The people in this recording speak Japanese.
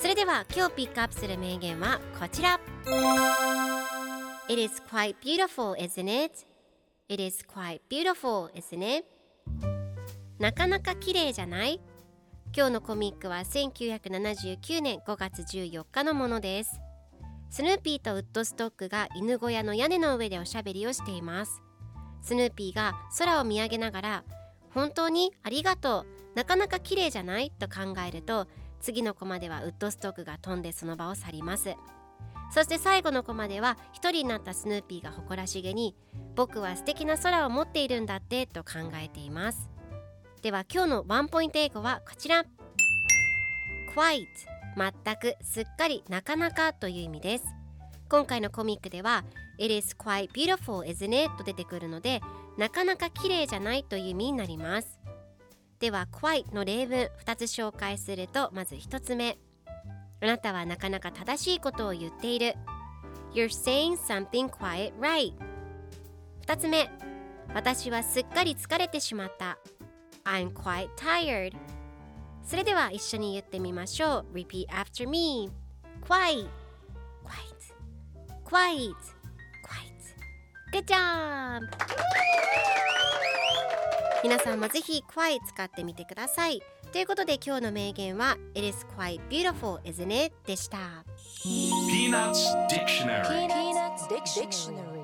それでは今日ピックアップする名言はこちら。It is quite beautiful, isn't it? It is quite beautiful, isn't it? なかなか綺麗じゃない？今日のコミックは1979年5月14日のものです。スヌーピーとウッドストックが犬小屋の屋根の上でおしゃべりをしています。スヌーピーが空を見上げながら本当にありがとうなかなか綺麗じゃない？と考えると次のコマではウッドストックが飛んでその場を去ります。そして最後のコマでは一人になったスヌーピーが誇らしげに僕は素敵な空を持っているんだってと考えています。では今日のワンポイント英語はこちら。Quite 全くすっかりなかなかという意味です。今回のコミックでは It is quite beautiful isn't it? と出てくるのでなかなか綺麗じゃないという意味になります。では quite の例文2つ紹介するとまず1つ目あなたはなかなか正しいことを言っている You're saying something quite right 2つ目私はすっかり疲れてしまった I'm quite tired それでは一緒に言ってみましょう Repeat after me Quite Quite Quite Quite Good job! 皆さんもぜひ Quiet 使ってみてくださいということで今日の名言は It is quite beautiful, isn't it? でした Peanuts Dictionary Peanuts Dictionary